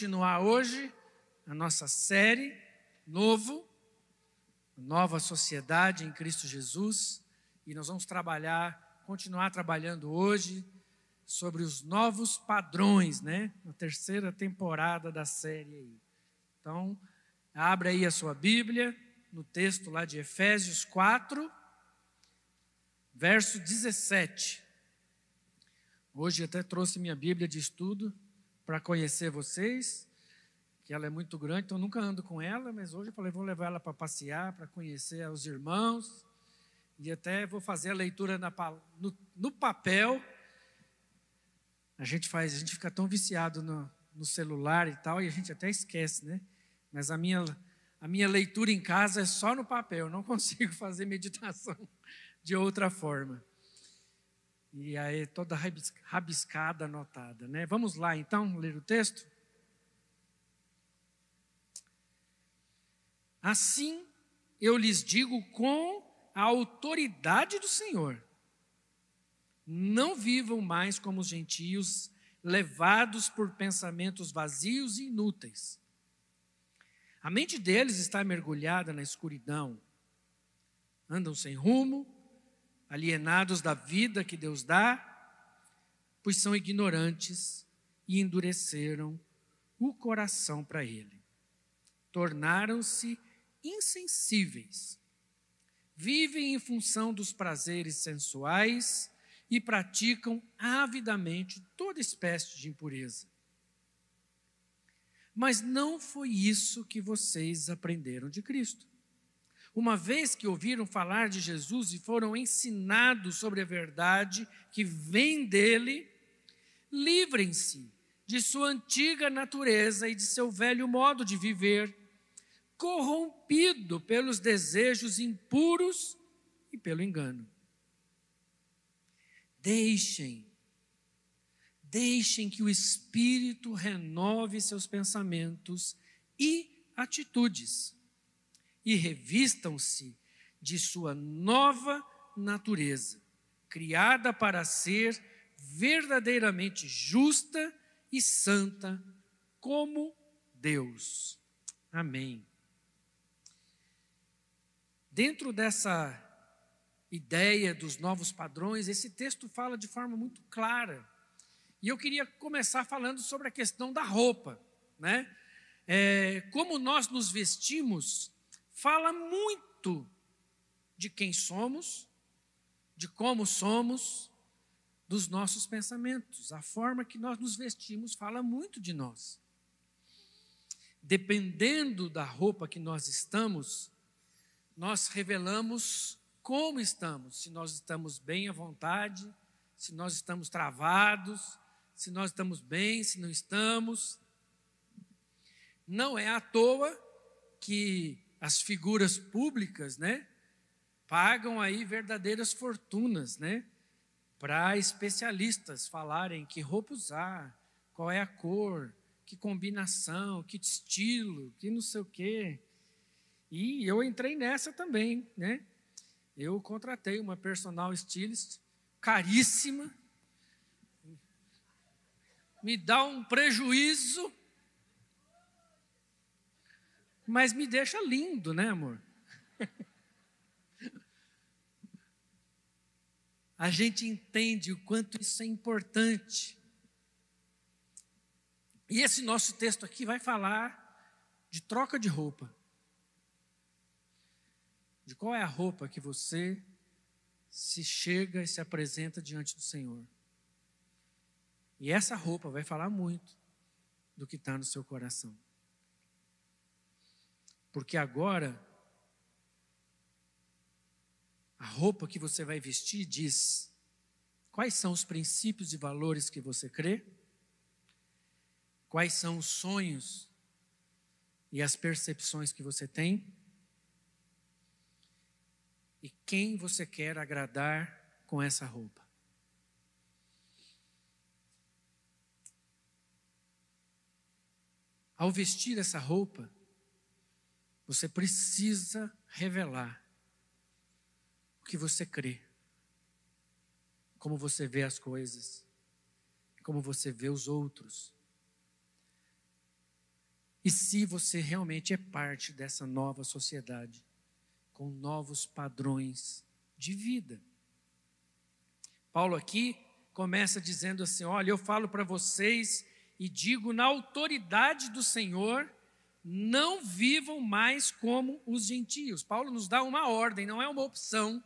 continuar hoje a nossa série Novo, Nova Sociedade em Cristo Jesus, e nós vamos trabalhar, continuar trabalhando hoje sobre os novos padrões, né? Na terceira temporada da série aí. Então, abre aí a sua Bíblia, no texto lá de Efésios 4, verso 17. Hoje até trouxe minha Bíblia de estudo para conhecer vocês, que ela é muito grande, então nunca ando com ela, mas hoje eu falei, vou levar ela para passear, para conhecer os irmãos, e até vou fazer a leitura na, no, no, papel. A gente faz, a gente fica tão viciado no, no celular e tal, e a gente até esquece, né? Mas a minha, a minha leitura em casa é só no papel, eu não consigo fazer meditação de outra forma. E aí toda rabiscada, anotada, né? Vamos lá então ler o texto? Assim eu lhes digo com a autoridade do Senhor: não vivam mais como os gentios, levados por pensamentos vazios e inúteis. A mente deles está mergulhada na escuridão, andam sem rumo, alienados da vida que Deus dá, pois são ignorantes e endureceram o coração para Ele. Tornaram-se insensíveis, vivem em função dos prazeres sensuais e praticam avidamente toda espécie de impureza. Mas não foi isso que vocês aprenderam de Cristo. Uma vez que ouviram falar de Jesus e foram ensinados sobre a verdade que vem dele, livrem-se de sua antiga natureza e de seu velho modo de viver, corrompido pelos desejos impuros e pelo engano. Deixem, deixem que o Espírito renove seus pensamentos e atitudes e revistam-se de sua nova natureza, criada para ser verdadeiramente justa e santa como Deus. Amém. Dentro dessa ideia dos novos padrões, esse texto fala de forma muito clara. E eu queria começar falando sobre a questão da roupa, né? É, como nós nos vestimos fala muito de quem somos, de como somos, dos nossos pensamentos. A forma que nós nos vestimos fala muito de nós. Dependendo da roupa que nós estamos, nós revelamos como estamos. Se nós estamos bem à vontade, se nós estamos travados, se nós estamos bem, se não estamos. Não é à toa que as figuras públicas, né, pagam aí verdadeiras fortunas, né, para especialistas falarem que roupa usar, qual é a cor, que combinação, que estilo, que não sei o quê. E eu entrei nessa também, né? Eu contratei uma personal stylist caríssima, me dá um prejuízo mas me deixa lindo, né, amor? A gente entende o quanto isso é importante. E esse nosso texto aqui vai falar de troca de roupa. De qual é a roupa que você se chega e se apresenta diante do Senhor. E essa roupa vai falar muito do que está no seu coração. Porque agora, a roupa que você vai vestir diz quais são os princípios e valores que você crê, quais são os sonhos e as percepções que você tem, e quem você quer agradar com essa roupa. Ao vestir essa roupa, você precisa revelar o que você crê, como você vê as coisas, como você vê os outros. e se você realmente é parte dessa nova sociedade, com novos padrões de vida. Paulo aqui começa dizendo assim: Olha, eu falo para vocês e digo na autoridade do Senhor, não vivam mais como os gentios. Paulo nos dá uma ordem, não é uma opção.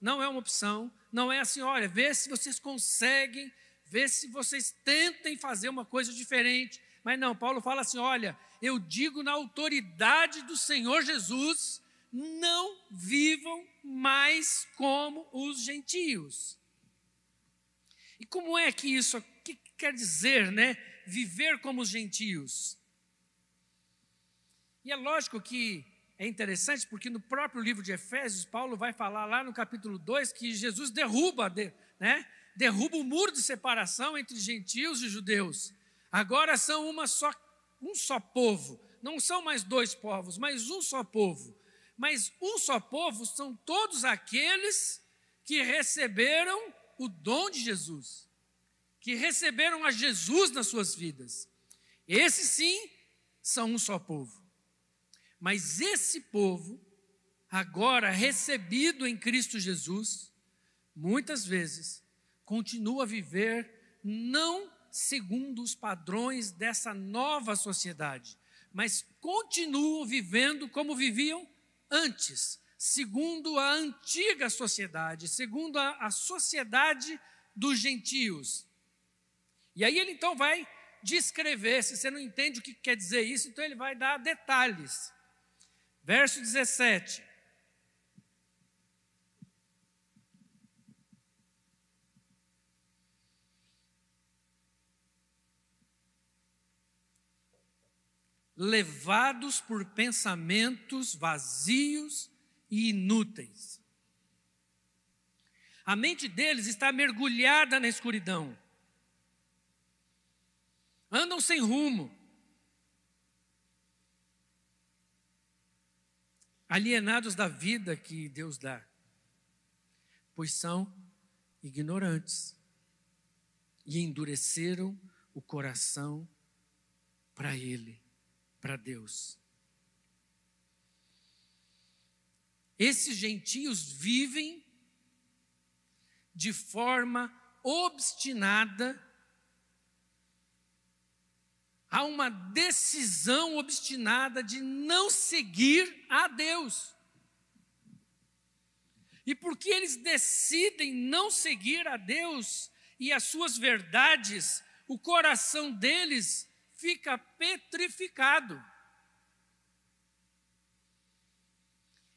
Não é uma opção, não é assim, olha, vê se vocês conseguem, vê se vocês tentem fazer uma coisa diferente. Mas não, Paulo fala assim: olha, eu digo na autoridade do Senhor Jesus, não vivam mais como os gentios. E como é que isso que quer dizer, né? Viver como os gentios. E é lógico que é interessante porque no próprio livro de Efésios, Paulo vai falar lá no capítulo 2 que Jesus derruba, né? Derruba o muro de separação entre gentios e judeus. Agora são uma só, um só povo. Não são mais dois povos, mas um só povo. Mas um só povo são todos aqueles que receberam o dom de Jesus, que receberam a Jesus nas suas vidas. Esses sim são um só povo. Mas esse povo, agora recebido em Cristo Jesus, muitas vezes continua a viver não segundo os padrões dessa nova sociedade, mas continuam vivendo como viviam antes, segundo a antiga sociedade, segundo a, a sociedade dos gentios. E aí ele então vai descrever, se você não entende o que quer dizer isso, então ele vai dar detalhes. Verso 17. Levados por pensamentos vazios e inúteis. A mente deles está mergulhada na escuridão. Andam sem rumo, alienados da vida que Deus dá, pois são ignorantes e endureceram o coração para Ele, para Deus. Esses gentios vivem de forma obstinada há uma decisão obstinada de não seguir a Deus. E porque eles decidem não seguir a Deus e as suas verdades, o coração deles fica petrificado.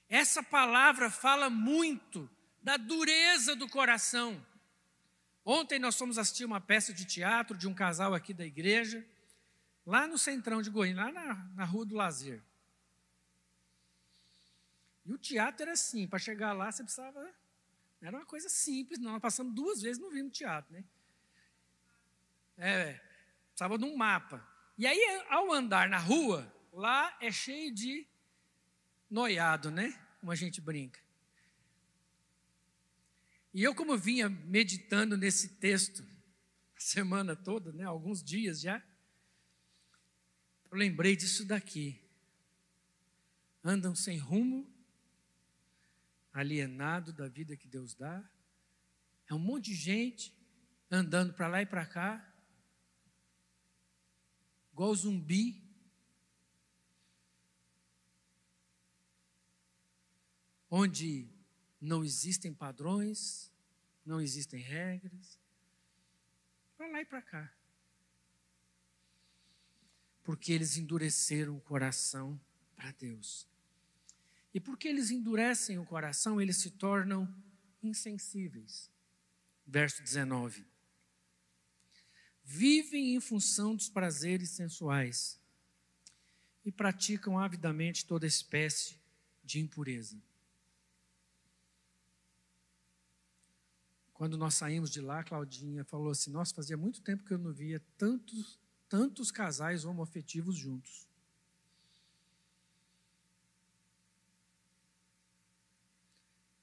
Essa palavra fala muito da dureza do coração. Ontem nós fomos assistir uma peça de teatro de um casal aqui da igreja lá no centrão de Goiânia, lá na, na Rua do Lazer. E o teatro era assim, para chegar lá você precisava. Era uma coisa simples, não. Nós passamos duas vezes não vimos teatro, né? É, precisava de um mapa. E aí, ao andar na rua, lá é cheio de noiado, né? Como a gente brinca. E eu, como vinha meditando nesse texto a semana toda, né, alguns dias já, eu lembrei disso daqui. Andam sem rumo, alienado da vida que Deus dá. É um monte de gente andando para lá e para cá, igual zumbi. Onde não existem padrões, não existem regras, para lá e para cá porque eles endureceram o coração para Deus. E porque eles endurecem o coração, eles se tornam insensíveis. Verso 19. Vivem em função dos prazeres sensuais e praticam avidamente toda espécie de impureza. Quando nós saímos de lá, Claudinha falou assim: Nossa, fazia muito tempo que eu não via tantos tantos casais homoafetivos juntos.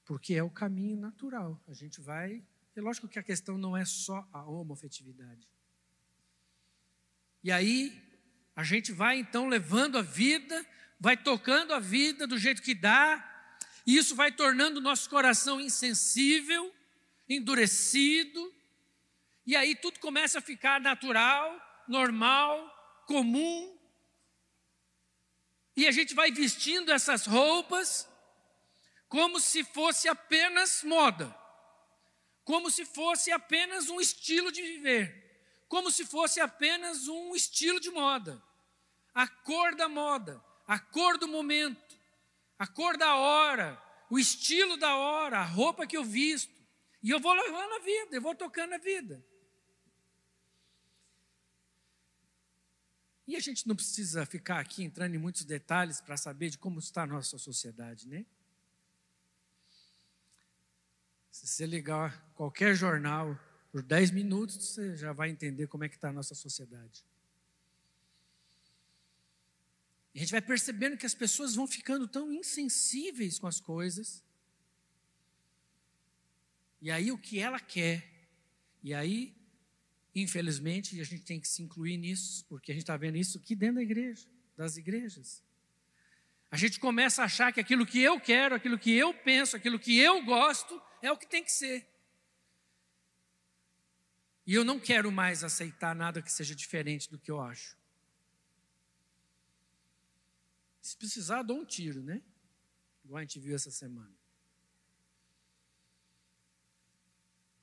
Porque é o caminho natural. A gente vai. É lógico que a questão não é só a homoafetividade. E aí, A gente vai então levando a vida, vai tocando a vida do jeito que dá, e isso vai tornando o nosso coração insensível, endurecido, e aí tudo começa a ficar natural, normal, comum. E a gente vai vestindo essas roupas como se fosse apenas moda, como se fosse apenas um estilo de viver, como se fosse apenas um estilo de moda. A cor da moda, a cor do momento, a cor da hora, o estilo da hora, a roupa que eu visto. E eu vou levando a vida, eu vou tocando a vida. E a gente não precisa ficar aqui entrando em muitos detalhes para saber de como está a nossa sociedade, né? Se você ligar qualquer jornal por 10 minutos, você já vai entender como é que está a nossa sociedade. E a gente vai percebendo que as pessoas vão ficando tão insensíveis com as coisas. E aí o que ela quer, e aí Infelizmente, a gente tem que se incluir nisso, porque a gente está vendo isso aqui dentro da igreja, das igrejas. A gente começa a achar que aquilo que eu quero, aquilo que eu penso, aquilo que eu gosto, é o que tem que ser. E eu não quero mais aceitar nada que seja diferente do que eu acho. Se precisar, dou um tiro, né? Igual a gente viu essa semana.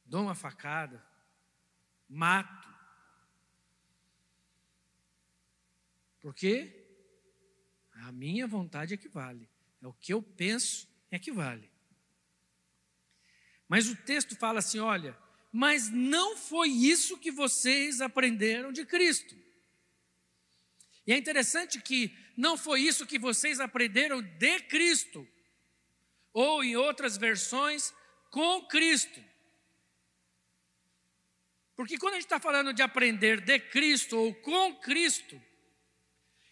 Dou uma facada, mato. Porque a minha vontade é que vale, é o que eu penso é que vale. Mas o texto fala assim: olha, mas não foi isso que vocês aprenderam de Cristo. E é interessante que não foi isso que vocês aprenderam de Cristo, ou em outras versões, com Cristo. Porque quando a gente está falando de aprender de Cristo ou com Cristo,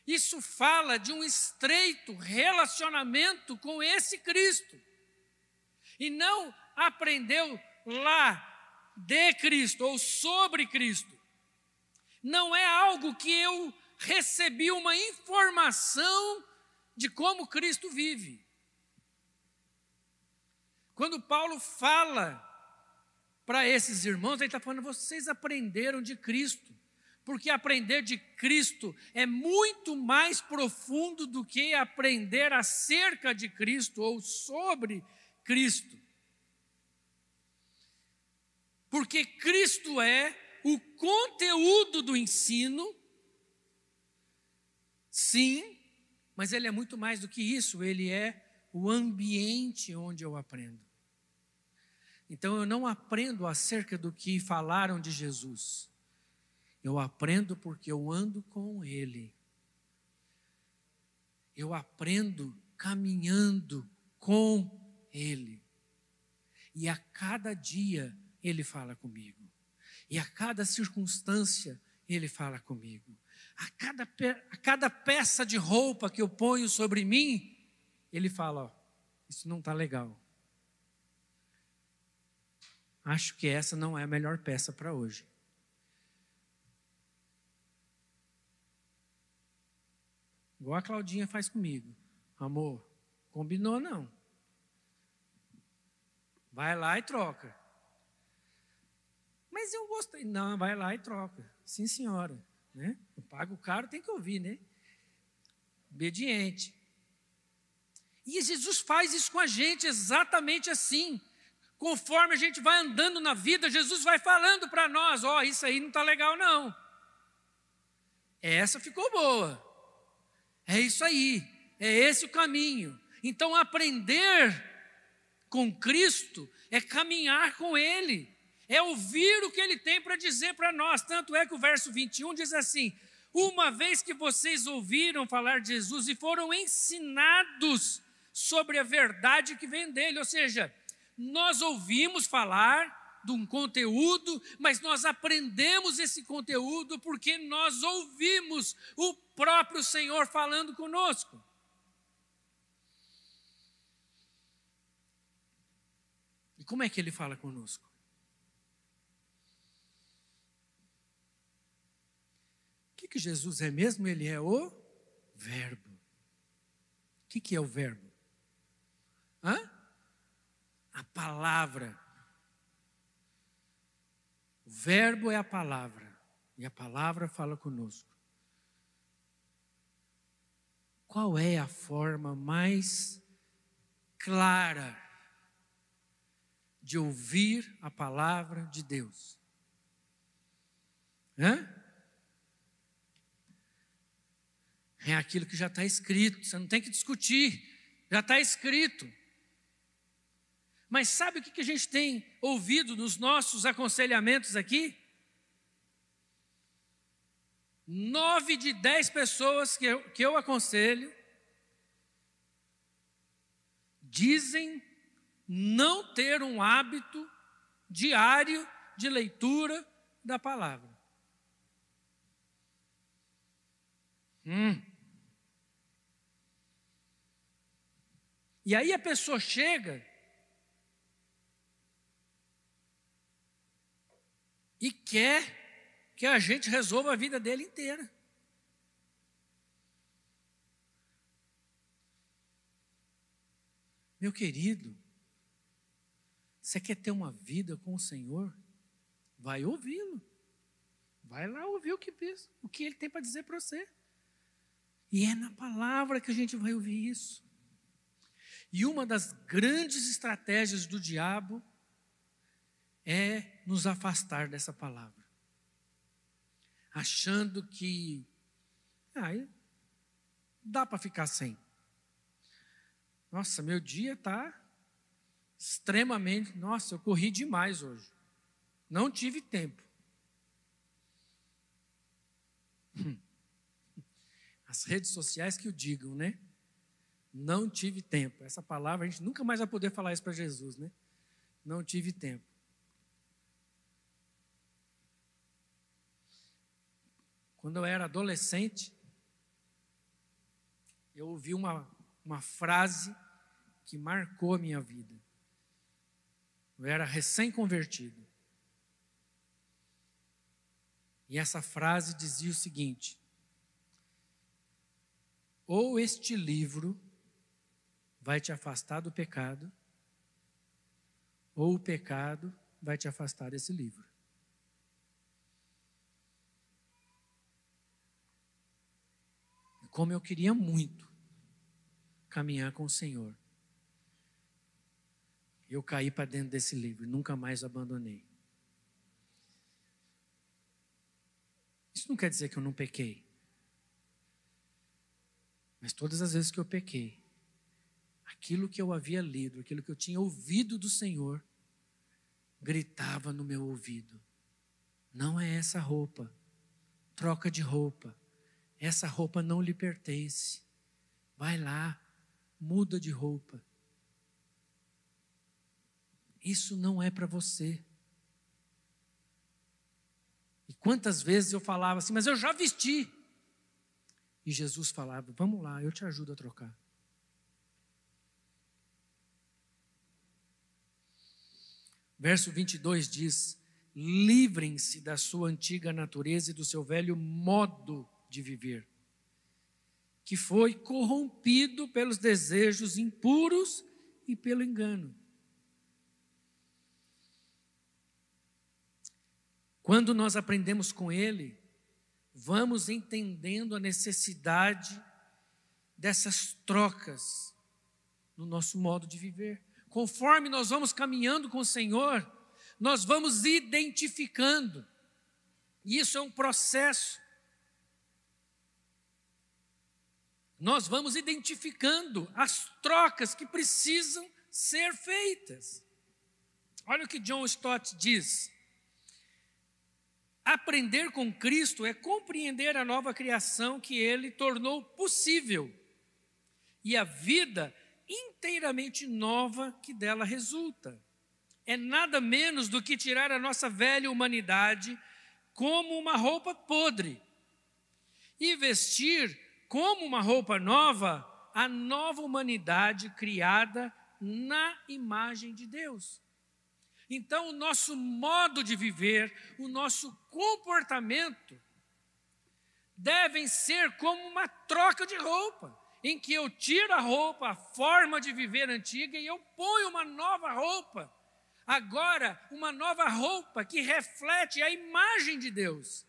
isso fala de um estreito relacionamento com esse Cristo. E não aprendeu lá de Cristo ou sobre Cristo. Não é algo que eu recebi uma informação de como Cristo vive. Quando Paulo fala para esses irmãos, ele está falando: vocês aprenderam de Cristo, porque aprender de Cristo é muito mais profundo do que aprender acerca de Cristo ou sobre Cristo. Porque Cristo é o conteúdo do ensino, sim, mas ele é muito mais do que isso, ele é o ambiente onde eu aprendo. Então eu não aprendo acerca do que falaram de Jesus. Eu aprendo porque eu ando com Ele. Eu aprendo caminhando com Ele. E a cada dia Ele fala comigo. E a cada circunstância Ele fala comigo. A cada, a cada peça de roupa que eu ponho sobre mim, Ele fala: ó, isso não está legal. Acho que essa não é a melhor peça para hoje. Igual a Claudinha faz comigo. Amor, combinou não. Vai lá e troca. Mas eu gostei. Não, vai lá e troca. Sim, senhora. Né? Eu pago caro, tem que ouvir, né? Obediente. E Jesus faz isso com a gente exatamente assim conforme a gente vai andando na vida, Jesus vai falando para nós: ó, oh, isso aí não está legal, não. Essa ficou boa. É isso aí. É esse o caminho. Então, aprender com Cristo é caminhar com Ele, é ouvir o que Ele tem para dizer para nós. Tanto é que o verso 21 diz assim: Uma vez que vocês ouviram falar de Jesus e foram ensinados sobre a verdade que vem dele, ou seja, nós ouvimos falar de um conteúdo, mas nós aprendemos esse conteúdo porque nós ouvimos o próprio Senhor falando conosco. E como é que ele fala conosco? O que, que Jesus é mesmo? Ele é o Verbo. O que, que é o Verbo? Hã? A palavra. O Verbo é a palavra. E a palavra fala conosco. Qual é a forma mais clara de ouvir a palavra de Deus? Hã? É aquilo que já está escrito, você não tem que discutir, já está escrito. Mas sabe o que a gente tem ouvido nos nossos aconselhamentos aqui? Nove de dez pessoas que eu, que eu aconselho dizem não ter um hábito diário de leitura da palavra. Hum. E aí a pessoa chega e quer que a gente resolva a vida dele inteira. Meu querido, você quer ter uma vida com o Senhor? Vai ouvi-lo. Vai lá ouvir o que, o que ele tem para dizer para você. E é na palavra que a gente vai ouvir isso. E uma das grandes estratégias do diabo é nos afastar dessa palavra achando que ah, dá para ficar sem. Nossa, meu dia está extremamente. Nossa, eu corri demais hoje. Não tive tempo. Hum. As redes sociais que o digam, né? Não tive tempo. Essa palavra, a gente nunca mais vai poder falar isso para Jesus, né? Não tive tempo. Quando eu era adolescente, eu ouvi uma, uma frase que marcou a minha vida. Eu era recém-convertido. E essa frase dizia o seguinte: ou este livro vai te afastar do pecado, ou o pecado vai te afastar desse livro. Como eu queria muito caminhar com o Senhor. Eu caí para dentro desse livro, nunca mais abandonei. Isso não quer dizer que eu não pequei. Mas todas as vezes que eu pequei, aquilo que eu havia lido, aquilo que eu tinha ouvido do Senhor, gritava no meu ouvido: não é essa roupa, troca de roupa essa roupa não lhe pertence. Vai lá, muda de roupa. Isso não é para você. E quantas vezes eu falava assim, mas eu já vesti. E Jesus falava: Vamos lá, eu te ajudo a trocar. Verso 22 diz: Livrem-se da sua antiga natureza e do seu velho modo de viver, que foi corrompido pelos desejos impuros e pelo engano. Quando nós aprendemos com Ele, vamos entendendo a necessidade dessas trocas no nosso modo de viver. Conforme nós vamos caminhando com o Senhor, nós vamos identificando. E isso é um processo nós vamos identificando as trocas que precisam ser feitas. Olha o que John Stott diz. Aprender com Cristo é compreender a nova criação que ele tornou possível e a vida inteiramente nova que dela resulta. É nada menos do que tirar a nossa velha humanidade como uma roupa podre e vestir como uma roupa nova a nova humanidade criada na imagem de Deus. Então, o nosso modo de viver, o nosso comportamento, devem ser como uma troca de roupa, em que eu tiro a roupa, a forma de viver antiga, e eu ponho uma nova roupa. Agora, uma nova roupa que reflete a imagem de Deus.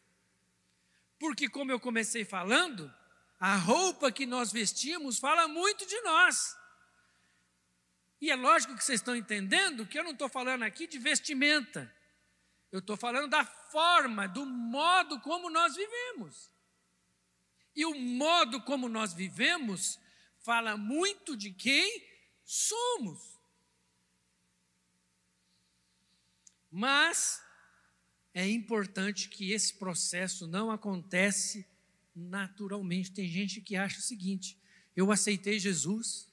Porque, como eu comecei falando, a roupa que nós vestimos fala muito de nós. E é lógico que vocês estão entendendo que eu não estou falando aqui de vestimenta. Eu estou falando da forma, do modo como nós vivemos. E o modo como nós vivemos fala muito de quem somos. Mas é importante que esse processo não acontece naturalmente. Tem gente que acha o seguinte: eu aceitei Jesus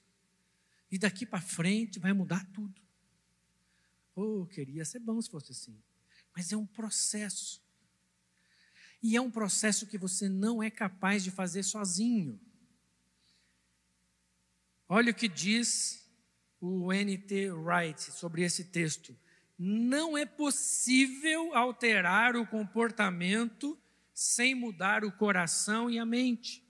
e daqui para frente vai mudar tudo. Oh, queria ser bom se fosse assim. Mas é um processo. E é um processo que você não é capaz de fazer sozinho. Olha o que diz o N.T. Wright sobre esse texto. Não é possível alterar o comportamento sem mudar o coração e a mente.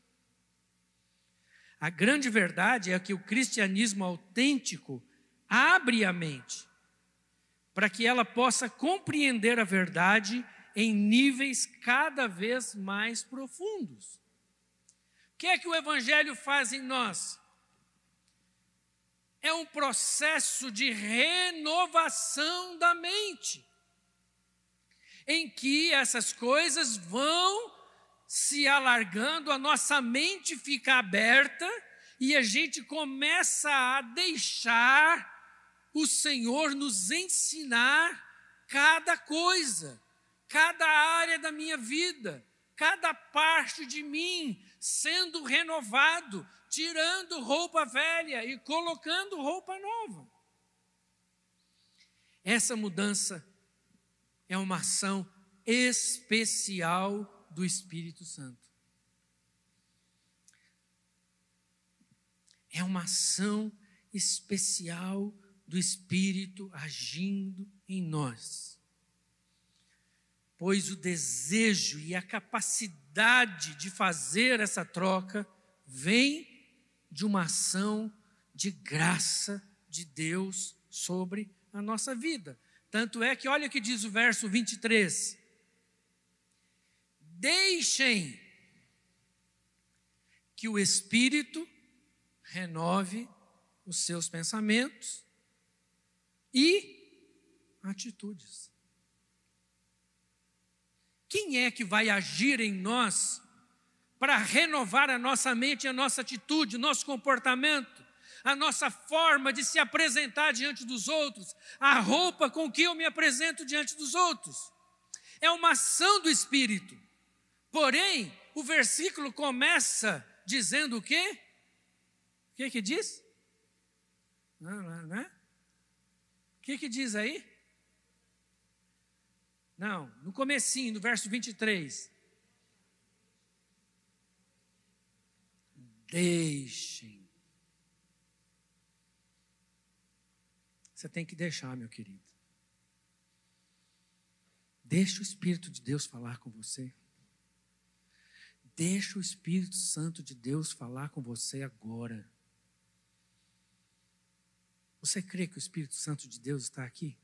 A grande verdade é que o cristianismo autêntico abre a mente para que ela possa compreender a verdade em níveis cada vez mais profundos. O que é que o Evangelho faz em nós? É um processo de renovação da mente, em que essas coisas vão se alargando, a nossa mente fica aberta e a gente começa a deixar o Senhor nos ensinar cada coisa cada área da minha vida, cada parte de mim sendo renovado, tirando roupa velha e colocando roupa nova. Essa mudança é uma ação especial do Espírito Santo. É uma ação especial do Espírito agindo em nós pois o desejo e a capacidade de fazer essa troca vem de uma ação de graça de Deus sobre a nossa vida. Tanto é que, olha o que diz o verso 23. Deixem que o Espírito renove os seus pensamentos e atitudes. Quem é que vai agir em nós para renovar a nossa mente, a nossa atitude, o nosso comportamento, a nossa forma de se apresentar diante dos outros, a roupa com que eu me apresento diante dos outros? É uma ação do Espírito. Porém, o versículo começa dizendo o quê? O que que diz? Não, não, não é? O que que diz aí? Não, no comecinho, no verso 23. Deixem. Você tem que deixar, meu querido. Deixe o Espírito de Deus falar com você. Deixe o Espírito Santo de Deus falar com você agora. Você crê que o Espírito Santo de Deus está aqui?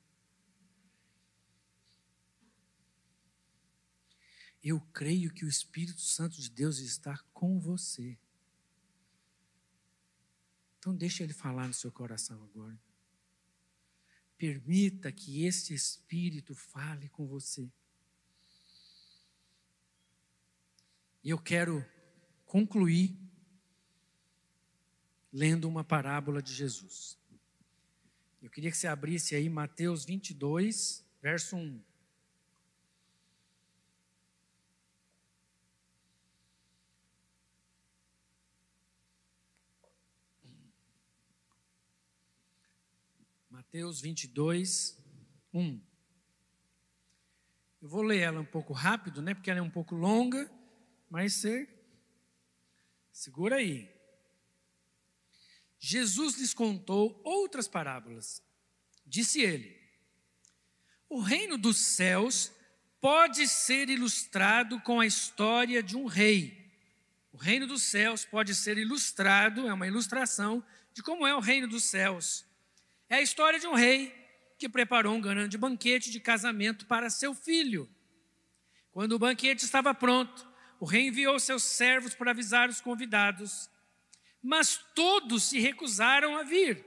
Eu creio que o Espírito Santo de Deus está com você. Então deixe ele falar no seu coração agora. Permita que esse Espírito fale com você. E eu quero concluir lendo uma parábola de Jesus. Eu queria que você abrisse aí Mateus 22, verso 1. Mateus 22, 1. Eu vou ler ela um pouco rápido, né? Porque ela é um pouco longa, mas você segura aí. Jesus lhes contou outras parábolas. Disse ele: O reino dos céus pode ser ilustrado com a história de um rei. O reino dos céus pode ser ilustrado, é uma ilustração de como é o reino dos céus. É a história de um rei que preparou um grande banquete de casamento para seu filho. Quando o banquete estava pronto, o rei enviou seus servos para avisar os convidados, mas todos se recusaram a vir.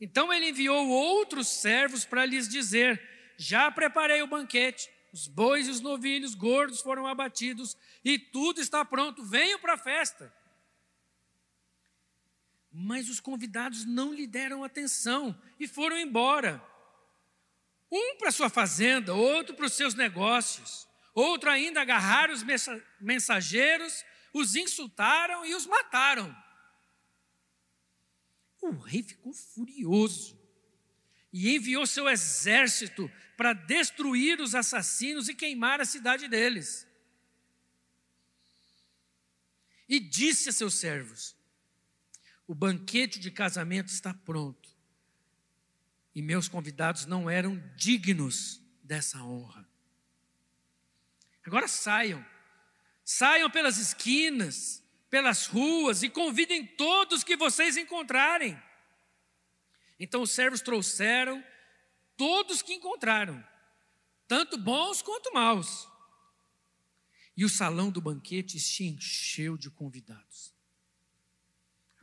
Então ele enviou outros servos para lhes dizer: Já preparei o banquete, os bois e os novilhos gordos foram abatidos e tudo está pronto, venham para a festa. Mas os convidados não lhe deram atenção e foram embora. Um para sua fazenda, outro para os seus negócios, outro ainda agarraram os mensageiros, os insultaram e os mataram. O rei ficou furioso e enviou seu exército para destruir os assassinos e queimar a cidade deles. E disse a seus servos: o banquete de casamento está pronto. E meus convidados não eram dignos dessa honra. Agora saiam. Saiam pelas esquinas, pelas ruas e convidem todos que vocês encontrarem. Então os servos trouxeram todos que encontraram, tanto bons quanto maus. E o salão do banquete se encheu de convidados.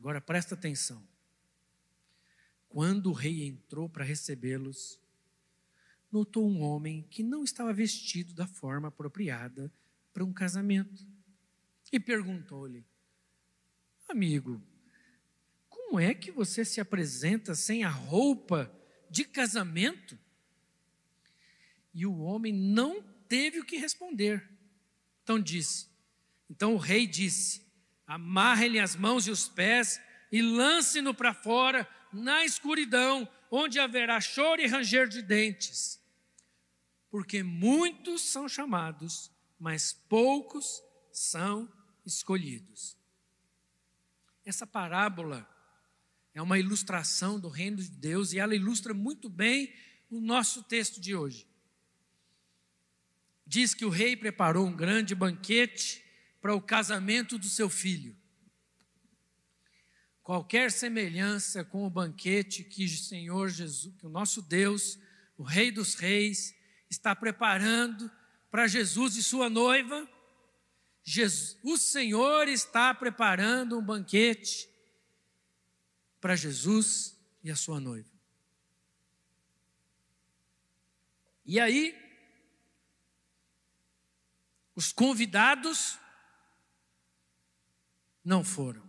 Agora presta atenção. Quando o rei entrou para recebê-los, notou um homem que não estava vestido da forma apropriada para um casamento e perguntou-lhe: Amigo, como é que você se apresenta sem a roupa de casamento? E o homem não teve o que responder. Então disse: Então o rei disse: amarre-lhe as mãos e os pés e lance-no para fora na escuridão, onde haverá choro e ranger de dentes. Porque muitos são chamados, mas poucos são escolhidos. Essa parábola é uma ilustração do reino de Deus e ela ilustra muito bem o nosso texto de hoje. Diz que o rei preparou um grande banquete para o casamento do seu filho. Qualquer semelhança com o banquete que o Senhor Jesus, que o nosso Deus, o Rei dos Reis, está preparando para Jesus e sua noiva, Jesus, o Senhor está preparando um banquete para Jesus e a sua noiva. E aí, os convidados não foram.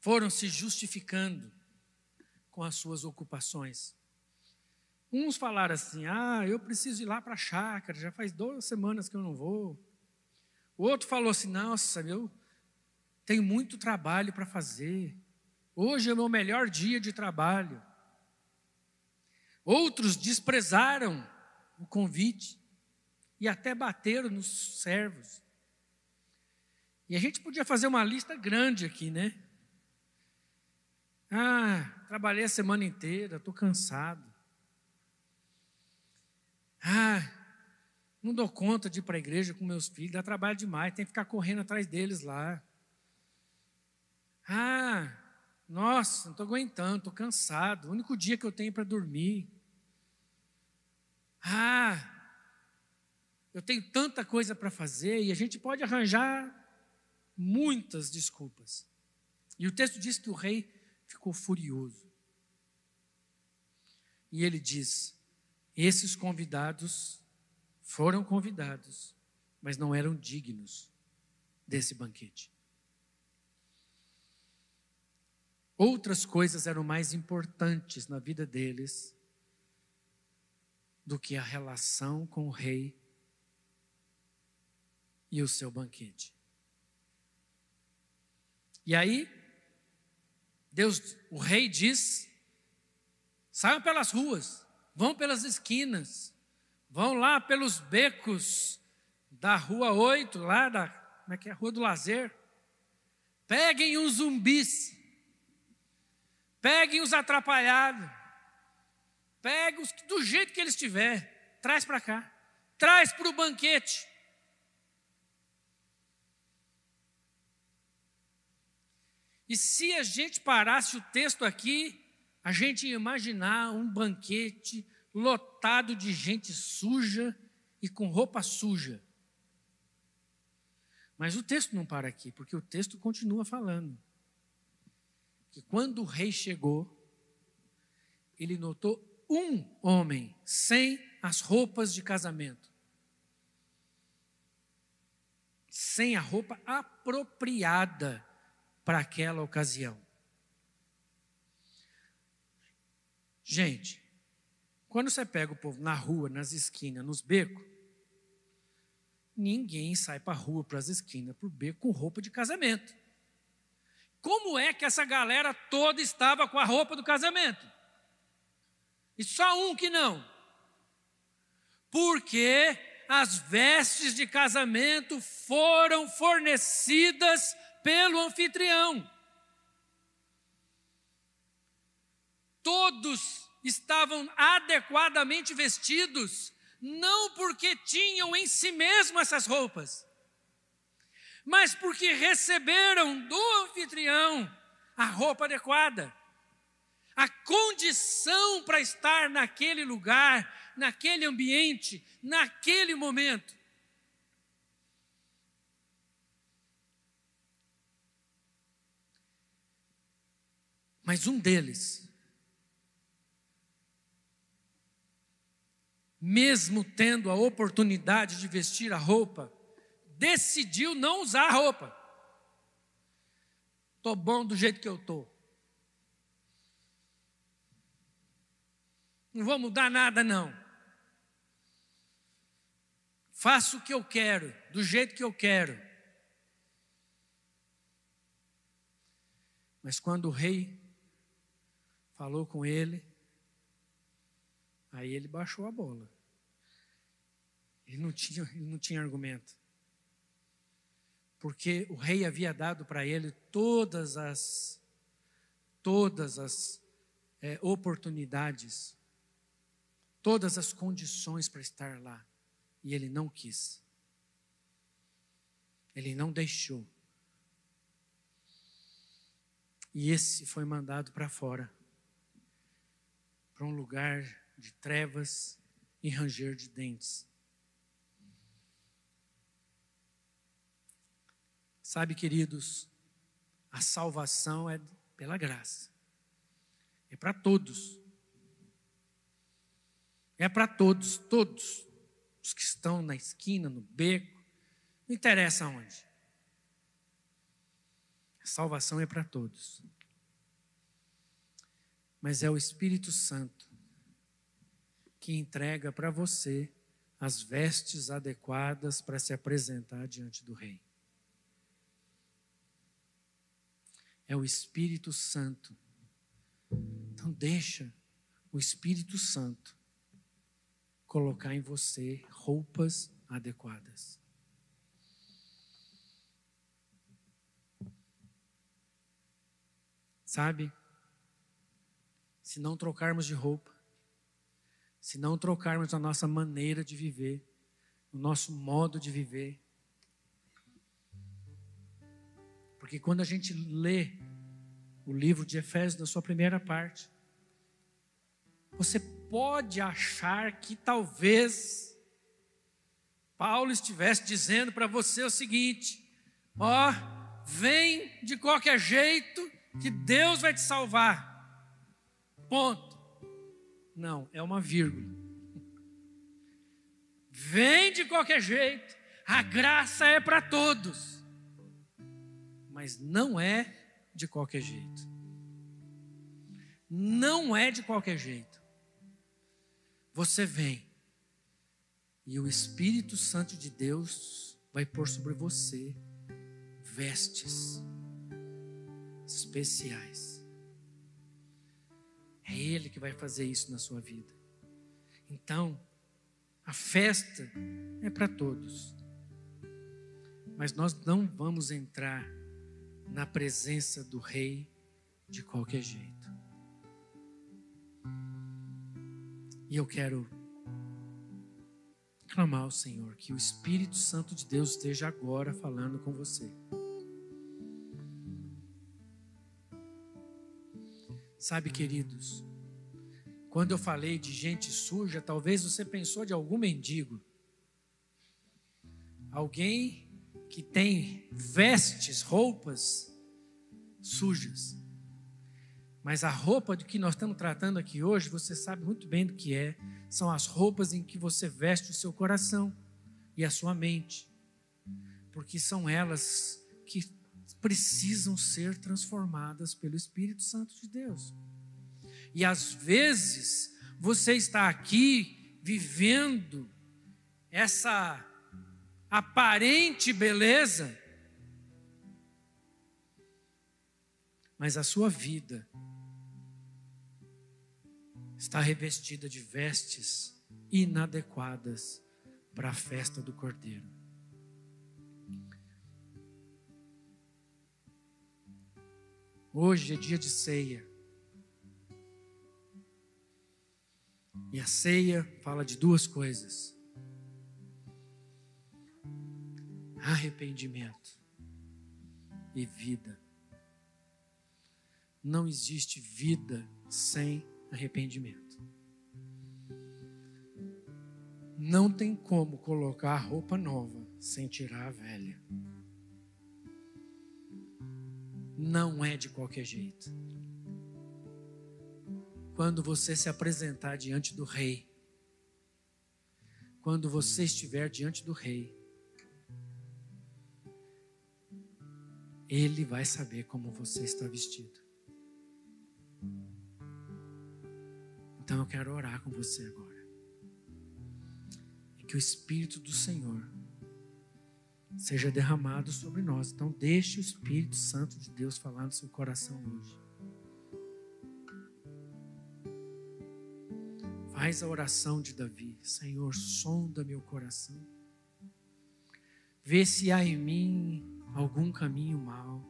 Foram se justificando com as suas ocupações. Uns falaram assim: ah, eu preciso ir lá para a chácara, já faz duas semanas que eu não vou. O outro falou assim: nossa, eu tenho muito trabalho para fazer. Hoje é o meu melhor dia de trabalho. Outros desprezaram o convite e até bateram nos servos. E a gente podia fazer uma lista grande aqui, né? Ah, trabalhei a semana inteira, estou cansado. Ah, não dou conta de ir para a igreja com meus filhos, dá trabalho demais, tem que ficar correndo atrás deles lá. Ah, nossa, não estou aguentando, estou cansado, o único dia que eu tenho para dormir. Ah, eu tenho tanta coisa para fazer e a gente pode arranjar muitas desculpas. E o texto diz que o rei ficou furioso. E ele diz: esses convidados foram convidados, mas não eram dignos desse banquete. Outras coisas eram mais importantes na vida deles do que a relação com o rei e o seu banquete. E aí, Deus, o rei diz: saiam pelas ruas, vão pelas esquinas, vão lá pelos becos da rua 8, lá da, como é que é? Rua do Lazer. Peguem os zumbis, peguem os atrapalhados, Pega os do jeito que eles tiver, traz para cá, traz para o banquete. E se a gente parasse o texto aqui, a gente ia imaginar um banquete lotado de gente suja e com roupa suja. Mas o texto não para aqui, porque o texto continua falando. Que quando o rei chegou, ele notou um homem sem as roupas de casamento. Sem a roupa apropriada para aquela ocasião. Gente, quando você pega o povo na rua, nas esquinas, nos becos, ninguém sai para a rua, para as esquinas, para o beco com roupa de casamento. Como é que essa galera toda estava com a roupa do casamento? E só um que não. Porque as vestes de casamento foram fornecidas pelo anfitrião. Todos estavam adequadamente vestidos, não porque tinham em si mesmo essas roupas, mas porque receberam do anfitrião a roupa adequada, a condição para estar naquele lugar, naquele ambiente, naquele momento. Mas um deles, mesmo tendo a oportunidade de vestir a roupa, decidiu não usar a roupa. Estou bom do jeito que eu estou. Não vou mudar nada, não. Faço o que eu quero, do jeito que eu quero. Mas quando o rei falou com ele, aí ele baixou a bola. Ele não tinha, ele não tinha argumento. Porque o rei havia dado para ele todas as todas as é, oportunidades, todas as condições para estar lá. E ele não quis. Ele não deixou. E esse foi mandado para fora para um lugar de trevas e ranger de dentes. Sabe, queridos, a salvação é pela graça, é para todos. É para todos, todos os que estão na esquina, no beco, não interessa onde. A salvação é para todos mas é o Espírito Santo que entrega para você as vestes adequadas para se apresentar diante do Rei. É o Espírito Santo. Então, deixa o Espírito Santo colocar em você roupas adequadas. Sabe? Se não trocarmos de roupa, se não trocarmos a nossa maneira de viver, o nosso modo de viver. Porque quando a gente lê o livro de Efésios, na sua primeira parte, você pode achar que talvez Paulo estivesse dizendo para você o seguinte: ó, vem de qualquer jeito que Deus vai te salvar. Ponto. Não, é uma vírgula. Vem de qualquer jeito, a graça é para todos, mas não é de qualquer jeito. Não é de qualquer jeito. Você vem e o Espírito Santo de Deus vai pôr sobre você vestes especiais. É Ele que vai fazer isso na sua vida. Então, a festa é para todos. Mas nós não vamos entrar na presença do Rei de qualquer jeito. E eu quero clamar ao Senhor que o Espírito Santo de Deus esteja agora falando com você. Sabe, queridos, quando eu falei de gente suja, talvez você pensou de algum mendigo. Alguém que tem vestes, roupas sujas. Mas a roupa do que nós estamos tratando aqui hoje, você sabe muito bem do que é. São as roupas em que você veste o seu coração e a sua mente. Porque são elas que precisam ser transformadas pelo Espírito Santo de Deus. E às vezes você está aqui vivendo essa aparente beleza, mas a sua vida está revestida de vestes inadequadas para a festa do Cordeiro. Hoje é dia de ceia. E a ceia fala de duas coisas: arrependimento e vida. Não existe vida sem arrependimento. Não tem como colocar roupa nova sem tirar a velha. Não é de qualquer jeito. Quando você se apresentar diante do rei, quando você estiver diante do rei, ele vai saber como você está vestido. Então eu quero orar com você agora. Que o Espírito do Senhor seja derramado sobre nós. Então deixe o Espírito Santo de Deus falar no seu coração hoje. Faz a oração de Davi. Senhor, sonda meu coração. Vê se há em mim algum caminho mau.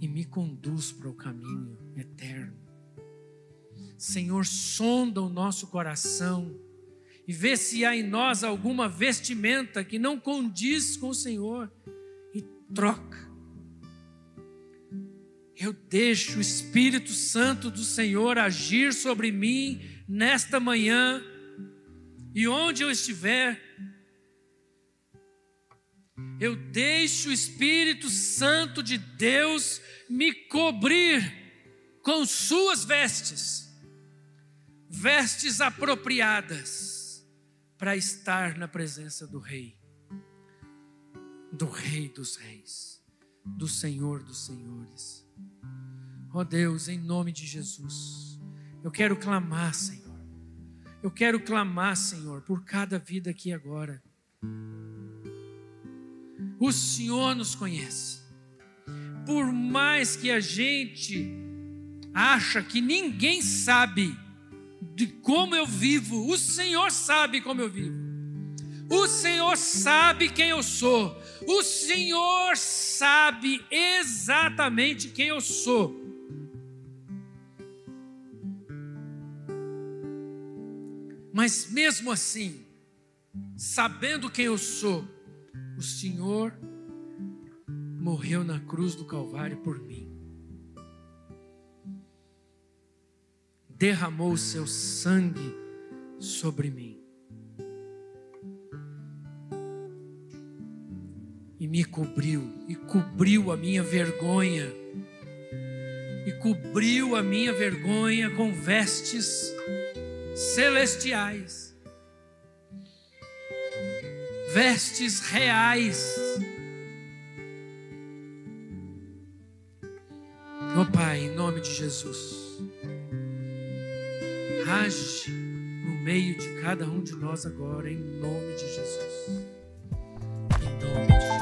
E me conduz para o caminho eterno. Senhor, sonda o nosso coração e vê se há em nós alguma vestimenta que não condiz com o Senhor e troca. Eu deixo o Espírito Santo do Senhor agir sobre mim nesta manhã e onde eu estiver, eu deixo o Espírito Santo de Deus me cobrir com suas vestes, vestes apropriadas para estar na presença do Rei, do Rei dos Reis, do Senhor dos Senhores. Ó oh Deus, em nome de Jesus, eu quero clamar, Senhor. Eu quero clamar, Senhor, por cada vida aqui agora. O Senhor nos conhece. Por mais que a gente acha que ninguém sabe de como eu vivo, o Senhor sabe como eu vivo. O Senhor sabe quem eu sou. O Senhor sabe exatamente quem eu sou. Mas mesmo assim, sabendo quem eu sou, o Senhor morreu na cruz do Calvário por mim. Derramou o seu sangue sobre mim. E me cobriu, e cobriu a minha vergonha, e cobriu a minha vergonha com vestes celestiais, vestes reais Ó oh, Pai, em nome de Jesus, age no meio de cada um de nós agora, em nome de Jesus. Em nome de